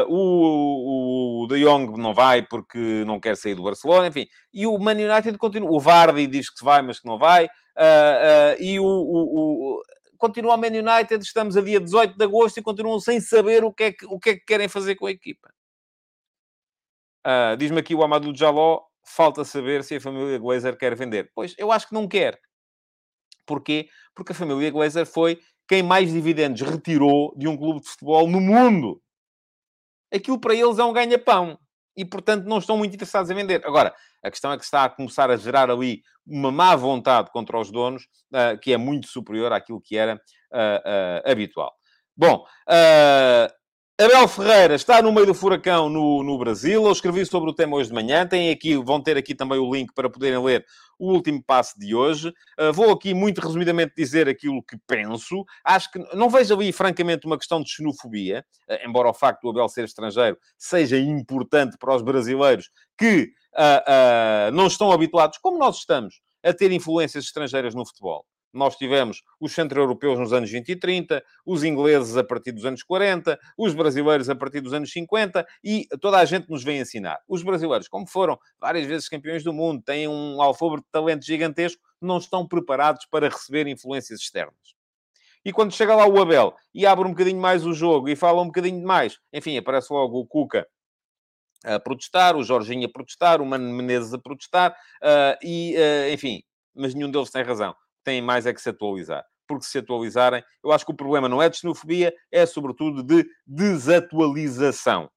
S2: o, o De Jong não vai porque não quer sair do Barcelona. Enfim, e o Man United continua. O Vardy diz que vai, mas que não vai. e o, o, continua o Man United. Estamos a dia 18 de agosto e continuam sem saber o que é que, o que, é que querem fazer com a equipa. Diz-me aqui o Amadou Jaló falta saber se a família Glazer quer vender. Pois, eu acho que não quer. Porquê? Porque a família Glazer foi quem mais dividendos retirou de um clube de futebol no mundo. Aquilo para eles é um ganha-pão. E, portanto, não estão muito interessados em vender. Agora, a questão é que está a começar a gerar ali uma má vontade contra os donos, uh, que é muito superior àquilo que era uh, uh, habitual. Bom, Abel Ferreira está no meio do furacão no, no Brasil. Eu escrevi sobre o tema hoje de manhã. Tem aqui, vão ter aqui também o link para poderem ler o último passo de hoje. Uh, vou aqui muito resumidamente dizer aquilo que penso. Acho que não vejo ali, francamente, uma questão de xenofobia, uh, embora o facto do Abel ser estrangeiro seja importante para os brasileiros que uh, não estão habituados, como nós estamos, a ter influências estrangeiras no futebol. Nós tivemos os centro-europeus nos anos 20 e 30, os ingleses a partir dos anos 40, os brasileiros a partir dos anos 50 e toda a gente nos vem ensinar. Os brasileiros, como foram várias vezes campeões do mundo, têm um alfobre de talento gigantesco, não estão preparados para receber influências externas. E quando chega lá o Abel e abre um bocadinho mais o jogo e fala um bocadinho mais, enfim, aparece logo o Cuca a protestar, o Jorginho a protestar, o Mano Menezes a protestar, uh, e, uh, enfim, mas nenhum deles tem razão têm mais é que se atualizar. Porque se atualizarem, eu acho que o problema não é de xenofobia, é sobretudo de desatualização.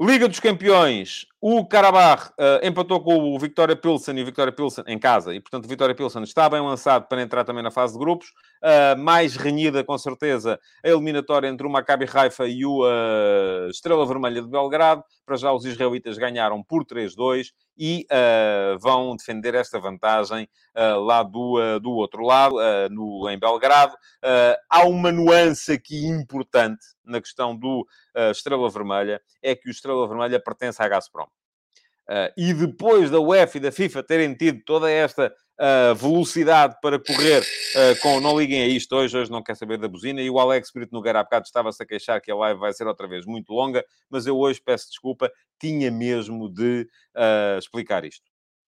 S2: Liga dos Campeões, o Karabakh uh, empatou com o Victoria Pilsen e o Victoria Pilsen em casa. E, portanto, o Victoria Pilsen está bem lançado para entrar também na fase de grupos. Uh, mais renhida, com certeza, a eliminatória entre o Maccabi Haifa e o uh, Estrela Vermelha de Belgrado. Para já, os israelitas ganharam por 3-2 e vão defender esta vantagem lá do, do outro lado, no, em Belgrado. há uma nuance aqui importante na questão do Estrela Vermelha, é que o Estrela Vermelha pertence à Gazprom. Uh, e depois da UEFA e da FIFA terem tido toda esta uh, velocidade para correr uh, com... Não liguem a isto hoje, hoje não quer saber da buzina. E o Alex Brito Nogueira há bocado estava-se a queixar que a live vai ser outra vez muito longa, mas eu hoje peço desculpa, tinha mesmo de uh, explicar isto.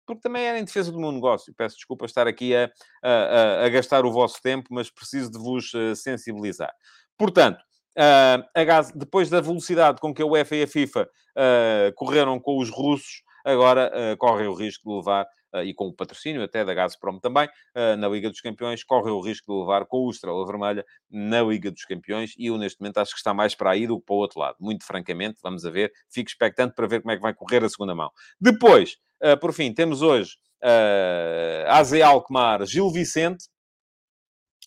S2: Porque também era em defesa do meu negócio. Peço desculpa estar aqui a, a, a gastar o vosso tempo, mas preciso de vos sensibilizar. Portanto, depois da velocidade com que a UEFA e a FIFA correram com os russos, agora uh, correm o risco de levar, e com o patrocínio até da Gazprom também, na Liga dos Campeões, correm o risco de levar com o Estrela Vermelha na Liga dos Campeões, e eu neste momento acho que está mais para aí do que para o outro lado. Muito francamente, vamos a ver, fico expectante para ver como é que vai correr a segunda mão. Depois, por fim, temos hoje uh, AZ Alkmaar, Gil Vicente,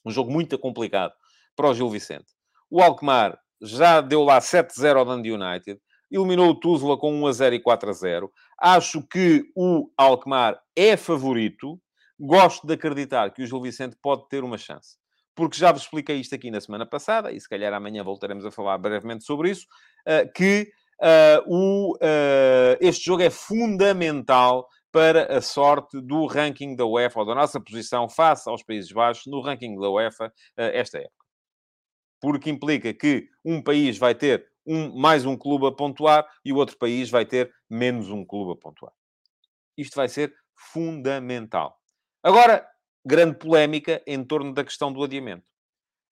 S2: um jogo muito complicado para o Gil Vicente. O Alkmaar já deu lá 7-0 ao Dundee United, eliminou o Tuzla com 1-0 e 4-0. Acho que o Alkmaar é favorito. Gosto de acreditar que o Gil Vicente pode ter uma chance. Porque já vos expliquei isto aqui na semana passada, e se calhar amanhã voltaremos a falar brevemente sobre isso, eh, que o, uh, este jogo é fundamental para a sorte do ranking da UEFA, ou da nossa posição face aos Países Baixos no ranking da UEFA esta época porque implica que um país vai ter um, mais um clube a pontuar e o outro país vai ter menos um clube a pontuar. Isto vai ser fundamental. Agora, grande polémica em torno da questão do adiamento.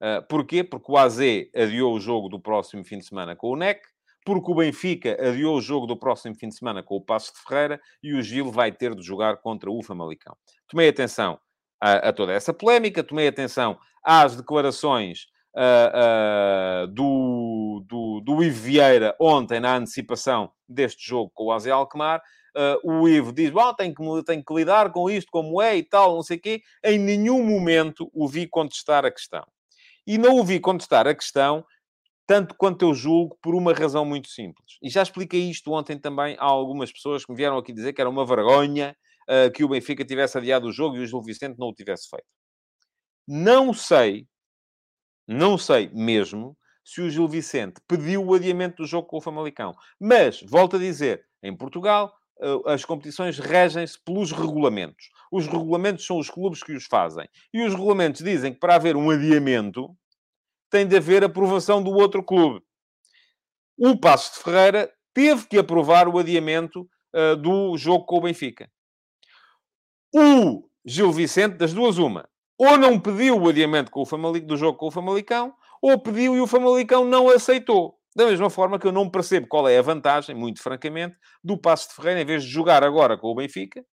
S2: Uh, porquê? Porque o AZ adiou o jogo do próximo fim de semana com o NEC, porque o Benfica adiou o jogo do próximo fim de semana com o Passo de Ferreira e o Gil vai ter de jogar contra o Famalicão. Tomei atenção a, a toda essa polémica, tomei atenção às declarações uh, uh, do, do, do Ivo Vieira ontem na antecipação deste jogo com o Aze Alkmaar. Uh, o Ivo diz, bom, tem que, tem que lidar com isto como é e tal, não sei o quê. Em nenhum momento o vi contestar a questão. E não o vi contestar a questão, tanto quanto eu julgo, por uma razão muito simples. E já expliquei isto ontem também a algumas pessoas que me vieram aqui dizer que era uma vergonha uh, que o Benfica tivesse adiado o jogo e o Gil Vicente não o tivesse feito. Não sei não sei mesmo se o Gil Vicente pediu o adiamento do jogo com o Famalicão. Mas, volto a dizer, em Portugal, eh, as competições regem-se pelos regulamentos. Os regulamentos são os clubes que os fazem. E os regulamentos dizem que para haver um adiamento, tem de haver aprovação do outro clube. O Passo de Ferreira teve que aprovar o adiamento uh, do jogo com o Benfica. O Gil Vicente, das duas, uma, ou não pediu o adiamento com o Famalicão, do jogo com o Famalicão, ou pediu e o Famalicão não aceitou. Da mesma forma que eu não percebo qual é a vantagem, muito francamente, do Passo de Ferreira, em vez de jogar agora com o Benfica,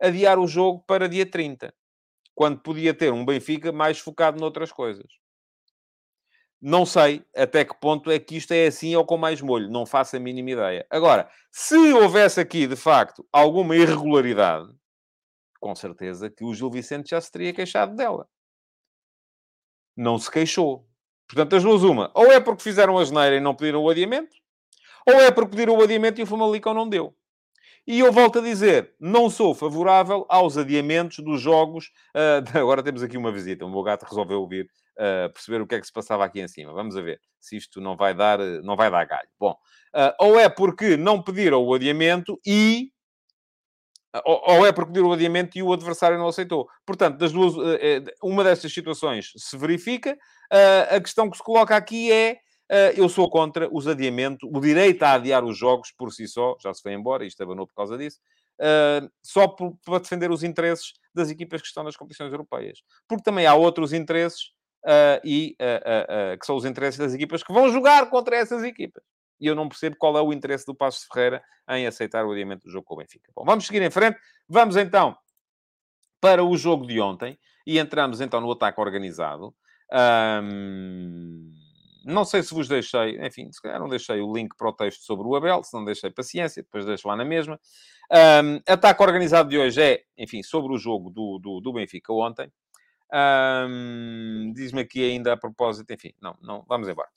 S2: adiar o jogo para dia 30, quando podia ter um Benfica mais focado noutras coisas. Não sei até que ponto é que isto é assim ou com mais molho, não faço a mínima ideia. Agora, se houvesse aqui, de facto, alguma irregularidade, com certeza que o Gil Vicente já se teria queixado dela. Não se queixou. Portanto, as duas uma. Ou é porque fizeram a geneira e não pediram o adiamento, ou é porque pediram o adiamento e o Famalicão não deu. E eu volto a dizer, não sou favorável aos adiamentos dos jogos. Uh, *laughs* agora temos aqui uma visita. O meu gato resolveu ouvir, uh, perceber o que é que se passava aqui em cima. Vamos a ver se isto não vai dar, não vai dar galho. Bom, uh, ou é porque não pediram o adiamento e ou é porque pediu o adiamento e o adversário não aceitou. Portanto, das duas, eh, eh, uma destas situações se verifica. Eh, a questão que se coloca aqui é eu sou contra os adiamentos, o direito a adiar os jogos por si só, já se foi embora, isto abanou por causa disso, só para defender os interesses das equipas que estão nas competições europeias. Porque também há outros interesses, e, que são os interesses das equipas que vão jogar contra essas equipas e eu não percebo qual é o interesse do Passo de Ferreira em aceitar o adiamento do jogo com o Benfica. Bom, vamos seguir em frente. Vamos então para o jogo de ontem e entramos então no ataque organizado. Um, não sei se vos deixei, enfim, se calhar não deixei o link para o texto sobre o Abel, se não deixei paciência, depois deixo lá na mesma. Um, ataque organizado de hoje é, enfim, sobre o jogo do, do, do Benfica ontem. Um, Diz-me aqui ainda a propósito, enfim, não, não, vamos embora.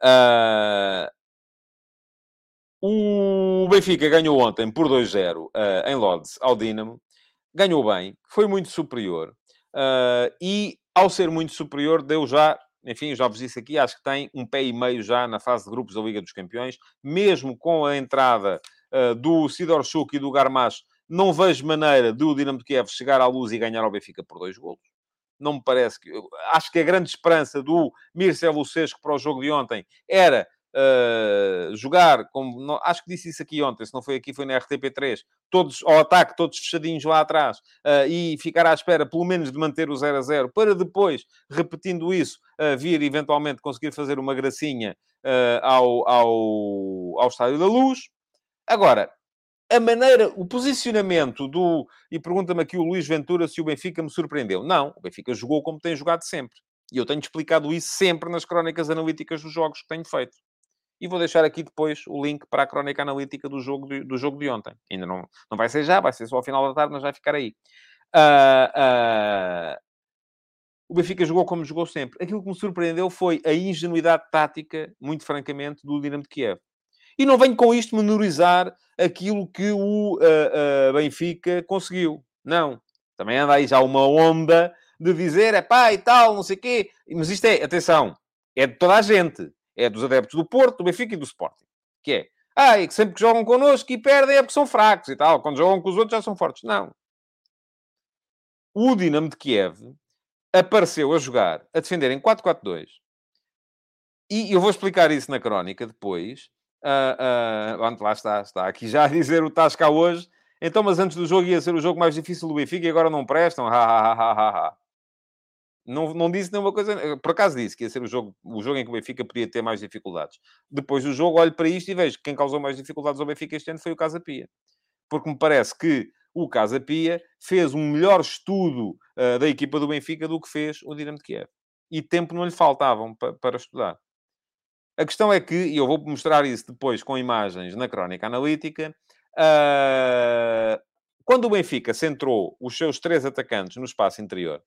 S2: Uh, o Benfica ganhou ontem por 2-0 uh, eh, em Lodz ao Dinamo. Ganhou bem, foi muito superior. Uh, e, ao ser muito superior, deu já, enfim, já vos disse aqui, acho que tem um pé e meio já na fase de grupos da Liga dos Campeões, mesmo com a entrada uh, do Sidor Chuk e do Garmash não vejo maneira do Dinamo de Kiev chegar à luz e ganhar ao Benfica por dois golos. Não me parece que... Acho que a grande esperança do Mircea Lucescu para o jogo de ontem era Uh, jogar, como não, acho que disse isso aqui ontem, se não foi aqui, foi na RTP3, todos ao ataque, todos fechadinhos lá atrás, uh, e ficar à espera, pelo menos, de manter o 0 a 0, para depois, repetindo isso, uh, vir eventualmente conseguir fazer uma gracinha ao, ao, ao Estádio da Luz. Agora, a maneira, o posicionamento do. E pergunta-me aqui o Luís Ventura se o Benfica me surpreendeu. Não, o Benfica jogou como tem jogado sempre. E eu tenho explicado isso sempre nas crónicas analíticas dos jogos que tenho feito. E vou deixar aqui depois o link para a crónica analítica do jogo de, do jogo de ontem. Ainda não, não vai ser já, vai ser só ao final da tarde, mas vai ficar aí. Uh, uh, o Benfica jogou como jogou sempre. Aquilo que me surpreendeu foi a ingenuidade tática, muito francamente, do Dinamo de Kiev. E não venho com isto menorizar aquilo que o uh, Benfica conseguiu. Não. Também anda aí já uma onda de dizer, é pá e tal, não sei o quê. Mas isto é, atenção, é de toda a gente é dos adeptos do Porto, do Benfica e do Sporting. Que é, ah, e que sempre que jogam connosco e perdem é porque são fracos e tal. Quando jogam com os outros já são fortes. Não. O Dinamo de Kiev apareceu a jogar, a defender em 4-4-2. E eu vou explicar isso na crónica depois. Uh, uh, lá está, está aqui já a dizer o Tasca hoje. Então, mas antes do jogo ia ser o jogo mais difícil do Benfica e agora não prestam. Ha, ha, ha, ha, ha. Não, não disse nenhuma coisa. Eh, por acaso disse que ia ser o jogo, o jogo em que o Benfica podia ter mais dificuldades. Depois do jogo, olho para isto e vejo que quem causou mais dificuldades ao Benfica este ano foi o Casa Pia. Porque me parece que o Casa Pia fez um melhor estudo uh, da equipa do Benfica do que fez o Dinamo de Kiev. E tempo não lhe faltavam pa para estudar. A questão é que, e eu vou mostrar isso depois com imagens na crónica analítica, uh, quando o Benfica centrou os seus três atacantes no espaço interior,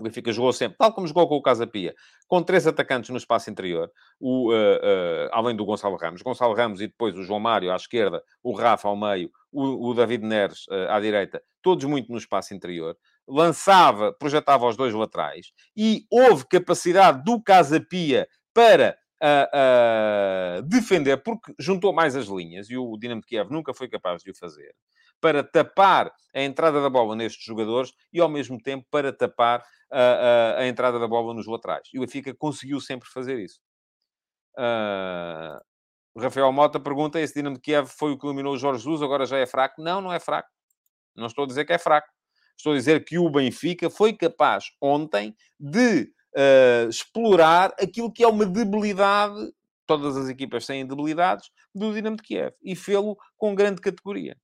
S2: o Benfica jogou sempre, tal como jogou com o Casa Pia, com três atacantes no espaço interior, o, uh, uh, além do Gonçalo Ramos. Gonçalo Ramos e depois o João Mário à esquerda, o Rafa ao meio, o, o David Neres uh, à direita, todos muito no espaço interior. Lançava, projetava os dois laterais e houve capacidade do Casa Pia para defender, porque juntou mais as linhas e o Dinamo de Kiev nunca foi capaz de o fazer para tapar a entrada da bola nestes jogadores e, ao mesmo tempo, para tapar a, a, a entrada da bola nos laterais. E o Benfica conseguiu sempre fazer isso. Uh, Rafael Mota pergunta: esse Dinamo de Kiev foi o que eliminou Jorge Jesus, agora já é fraco? Não, não é fraco. Não estou a dizer que é fraco. Estou a dizer que o Benfica foi capaz ontem de uh, explorar aquilo que é uma debilidade, todas as equipas têm debilidades, do Dinamo de Kiev. E fê-lo com grande categoria.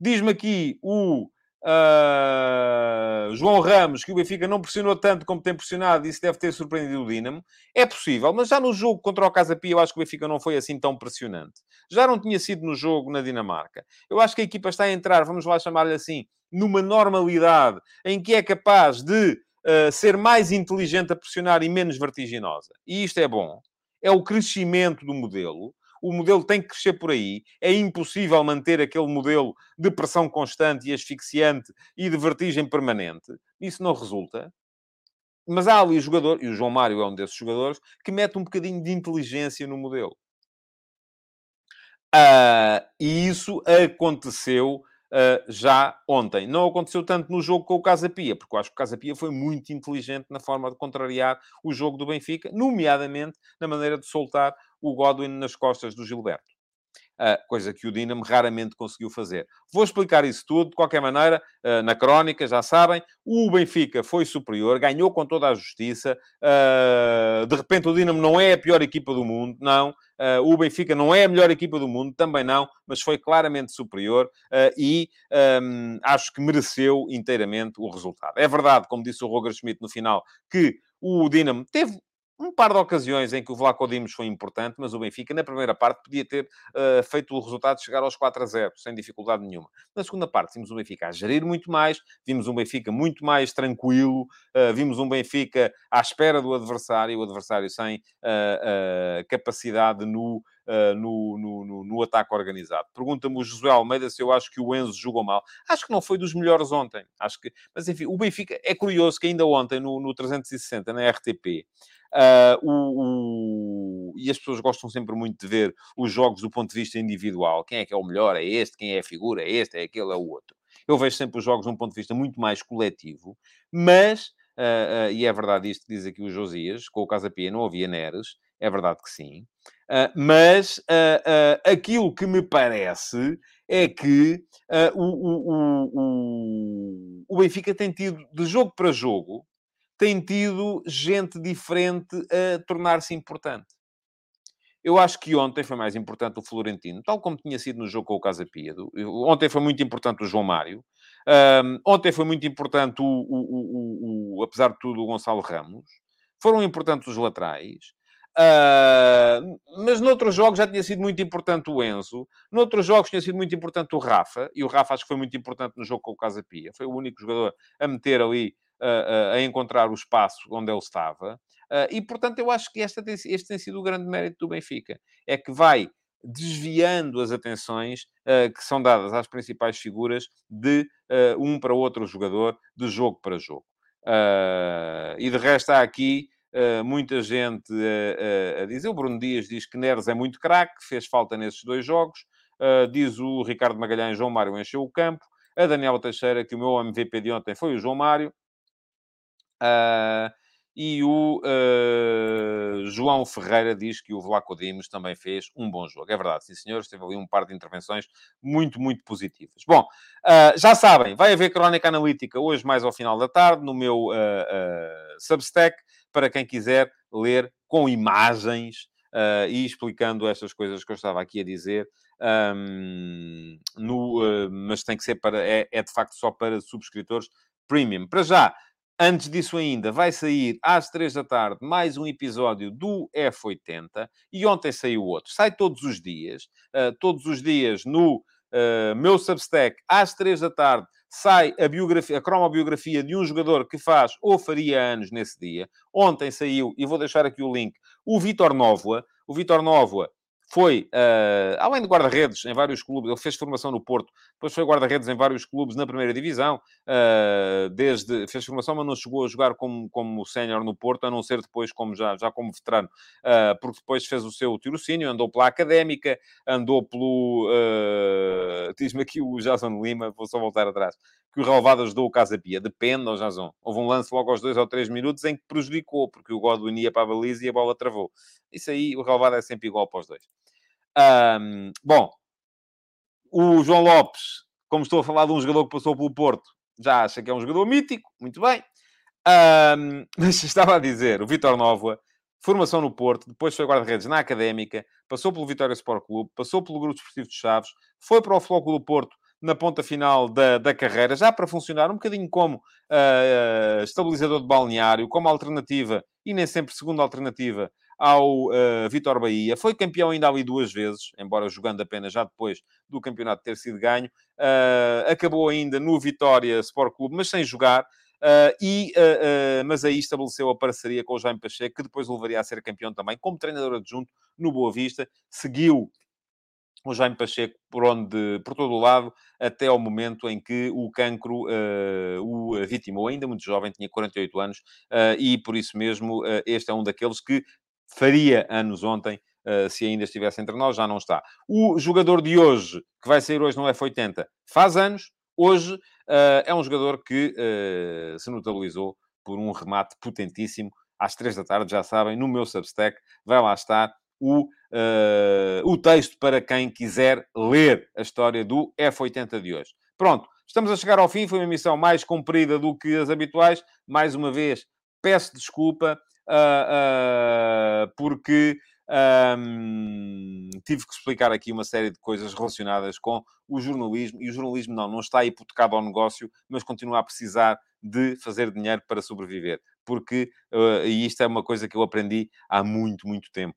S2: Diz-me aqui o uh, João Ramos que o Benfica não pressionou tanto como tem pressionado e isso deve ter surpreendido o Dinamo. É possível, mas já no jogo contra o Casa Pia eu acho que o Benfica não foi assim tão pressionante. Já não tinha sido no jogo na Dinamarca. Eu acho que a equipa está a entrar, vamos lá chamar-lhe assim, numa normalidade em que é capaz de uh, ser mais inteligente a pressionar e menos vertiginosa. E isto é bom. É o crescimento do modelo o modelo tem que crescer por aí. É impossível manter aquele modelo de pressão constante e asfixiante e de vertigem permanente. Isso não resulta. Mas há ali jogador, e o João Mário é um desses jogadores, que mete um bocadinho de inteligência no modelo. Uh, e isso aconteceu Uh, já ontem. Não aconteceu tanto no jogo com o Casa Pia, porque eu acho que o Casa Pia foi muito inteligente na forma de contrariar o jogo do Benfica, nomeadamente na maneira de soltar o Godwin nas costas do Gilberto. Uh, coisa que o Dinamo raramente conseguiu fazer. Vou explicar isso tudo, de qualquer maneira, uh, na crónica, já sabem, o Benfica foi superior, ganhou com toda a justiça, uh, de repente o Dinamo não é a pior equipa do mundo, não, o Benfica não é a melhor equipa do mundo, também não, mas foi claramente superior e um, acho que mereceu inteiramente o resultado. É verdade, como disse o Roger Schmidt no final, que o Dinamo teve um par de ocasiões em que o Vlaco Dimos foi importante, mas o Benfica, na primeira parte, podia ter uh, feito o resultado chegar aos 4 a 0, sem dificuldade nenhuma. Na segunda parte, vimos o Benfica a gerir muito mais, vimos um Benfica muito mais tranquilo, uh, vimos um Benfica à espera do adversário, o adversário sem uh, capacidade no, no, no, no, no, ataque organizado. Pergunta-me o José Almeida se eu acho que o Enzo jogou mal. Acho que não foi dos melhores ontem. Acho que... Mas, enfim, o Benfica... É curioso que ainda ontem, no, no 360, na RTP, Uh, o, o... E as pessoas gostam sempre muito de ver os jogos do ponto de vista individual. Quem é que é o melhor? É este. Quem é a figura? É este. É aquele. É o outro. Eu vejo sempre os jogos de um ponto de vista muito mais coletivo, mas, uh, uh, e é verdade isto que diz aqui o Josias, com o Casa Pia não havia Neres, é verdade que sim, mas aquilo que me parece é que o, o, o, o Benfica tem tido, de jogo para jogo, tem tido gente diferente a tornar-se importante. Eu acho que ontem foi mais importante o Florentino, tal como tinha sido no jogo com o Casa Pia. Ontem foi muito importante o João Mário. Um, ontem foi muito importante, o, o, o, o, apesar de tudo, o Gonçalo Ramos. Foram importantes os laterais. Uh, mas noutros jogos já tinha sido muito importante o Enzo. Noutros jogos tinha sido muito importante o Rafa. E o Rafa acho que foi muito importante no jogo com o Casa Pia. Foi o único jogador a meter ali a, encontrar o espaço onde ele estava. Uh, e, portanto, eu acho que esta tem, este tem sido o grande mérito do Benfica. É que vai desviando as atenções uh, que são dadas às principais figuras de uh, um para outro jogador, de jogo para jogo. e de resto há aqui muita gente a dizer. O Bruno Dias diz que Neres é muito craque, fez falta nesses dois jogos. diz o Ricardo Magalhães, João Mário encheu o campo. A Daniela Teixeira, que o meu MVP de ontem foi o João Mário. Uh, e o uh, João Ferreira diz que o Vlaco Dimos também fez um bom jogo. É verdade, sim senhor, teve ali um par de intervenções muito, muito positivas. Bom, uh, já sabem, vai haver crónica analítica hoje mais ao final da tarde no meu Substack, para quem quiser ler com imagens e explicando estas coisas que eu estava aqui a dizer. Um, no, mas tem que ser para, é, é de facto só para subscritores premium. Para já, Antes disso ainda, vai sair às três da tarde mais um episódio do F80 e ontem saiu outro. Sai todos os dias, uh, todos os dias no uh, meu Substack, às três da tarde, sai a biografia, a cromobiografia de um jogador que faz ou faria anos nesse dia. Ontem saiu, e vou deixar aqui o link, o Vitor Nóvoa. O Vitor Nóvoa foi, uh, além de guarda-redes em vários clubes, ele fez formação no Porto, depois foi guarda-redes em vários clubes na primeira divisão, uh, desde, fez formação, mas não chegou a jogar como, como sénior no Porto, a não ser depois como já, já como veterano, uh, porque depois fez o seu tirocínio, andou pela Académica, andou pelo, diz-me aqui o Jason Lima, vou só voltar atrás, que o Relvado ajudou o Casa Pia, depende, ó Jason, houve um lance logo aos dois ou três minutos em que prejudicou, porque o Godwin ia para a baliza e a bola travou. Isso aí, o Relvado é sempre igual para os dois. Um, bom, o João Lopes, como estou a falar de um jogador que passou pelo Porto, já acha que é um jogador mítico, muito bem. Um, *laughs* mas estava a dizer, o Vitor Nova, formação no Porto, depois foi guarda-redes na Académica, passou pelo Vitória Sport Clube, passou pelo Grupo Esportivo de Chaves, foi para o Floco do Porto na ponta final da, da carreira, já para funcionar um bocadinho como uh, estabilizador de balneário, como alternativa, e nem sempre segunda alternativa, ao uh, Vitor Bahia. Foi campeão ainda ali duas vezes, embora jogando apenas já depois do campeonato ter sido ganho. Uh, acabou ainda no Vitória Sport Clube, mas sem jogar. Uh, e, uh, uh, mas aí estabeleceu a parceria com o Jaime Pacheco, que depois o levaria a ser campeão também, como treinador adjunto no Boa Vista. Seguiu o Jaime Pacheco por onde, por todo o lado, até ao momento em que o cancro o vitimou. Ainda muito jovem, tinha 48 anos, e por isso mesmo este é um daqueles que faria anos ontem, uh, se ainda estivesse entre nós, já não está. O jogador de hoje, que vai sair hoje no F80, faz anos. Hoje uh, é um jogador que uh, se notabilizou por um remate potentíssimo. Às três da tarde, já sabem, no meu Substack, vai lá estar o, o texto para quem quiser ler a história do F80 de hoje. Pronto, estamos a chegar ao fim. Foi uma emissão mais comprida do que as habituais. Mais uma vez, peço desculpa uh, uh, porque um, tive que explicar aqui uma série de coisas relacionadas com o jornalismo, e o jornalismo não, não está hipotecado ao negócio, mas continua a precisar de fazer dinheiro para sobreviver. Porque, uh, e isto é uma coisa que eu aprendi há muito, muito tempo.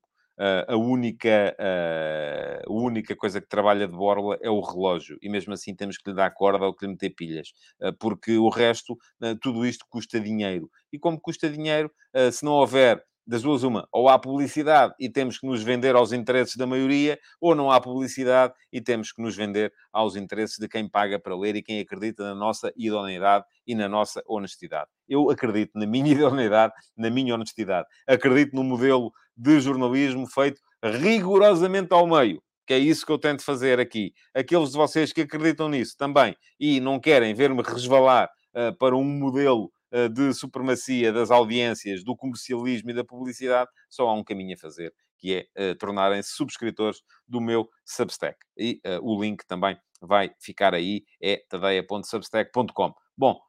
S2: A, única, uh, a única coisa que trabalha de borla é o relógio, e mesmo assim temos que lhe dar corda ou que lhe meter pilhas, uh, porque o resto, tudo isto custa dinheiro. E como custa dinheiro, se não houver das duas uma, ou há publicidade e temos que nos vender aos interesses da maioria, ou não há publicidade e temos que nos vender aos interesses de quem paga para ler e quem acredita na nossa idoneidade e na nossa honestidade. Eu acredito na minha *laughs* idoneidade, na minha honestidade. Acredito no modelo de jornalismo feito rigorosamente ao meio que é isso que eu tento fazer aqui. Aqueles de vocês que acreditam nisso também e não querem ver-me resvalar uh, para um modelo de supremacia das audiências, do comercialismo e da publicidade, só há um caminho a fazer, que é uh, tornarem-se subscritores do meu Substack. E o link também vai ficar aí, é tadeia.substack.com. Bom,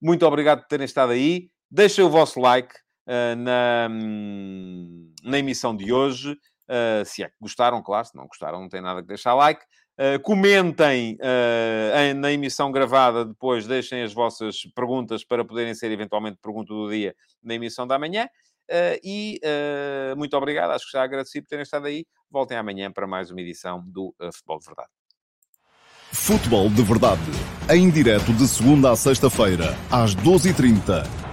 S2: muito obrigado por terem estado aí. Deixem o vosso like na, hum, na emissão de hoje. Uh, se é que gostaram, claro, se não gostaram, não tem nada que deixar like. Uh, comentem uh, na emissão gravada depois, deixem as vossas perguntas para poderem ser eventualmente pergunta do dia na emissão da manhã. e muito obrigado, acho que já agradeci por terem estado aí. Voltem amanhã para mais uma edição do Futebol de Verdade.
S1: Futebol de Verdade, em direto de segunda a sexta-feira, às 12h30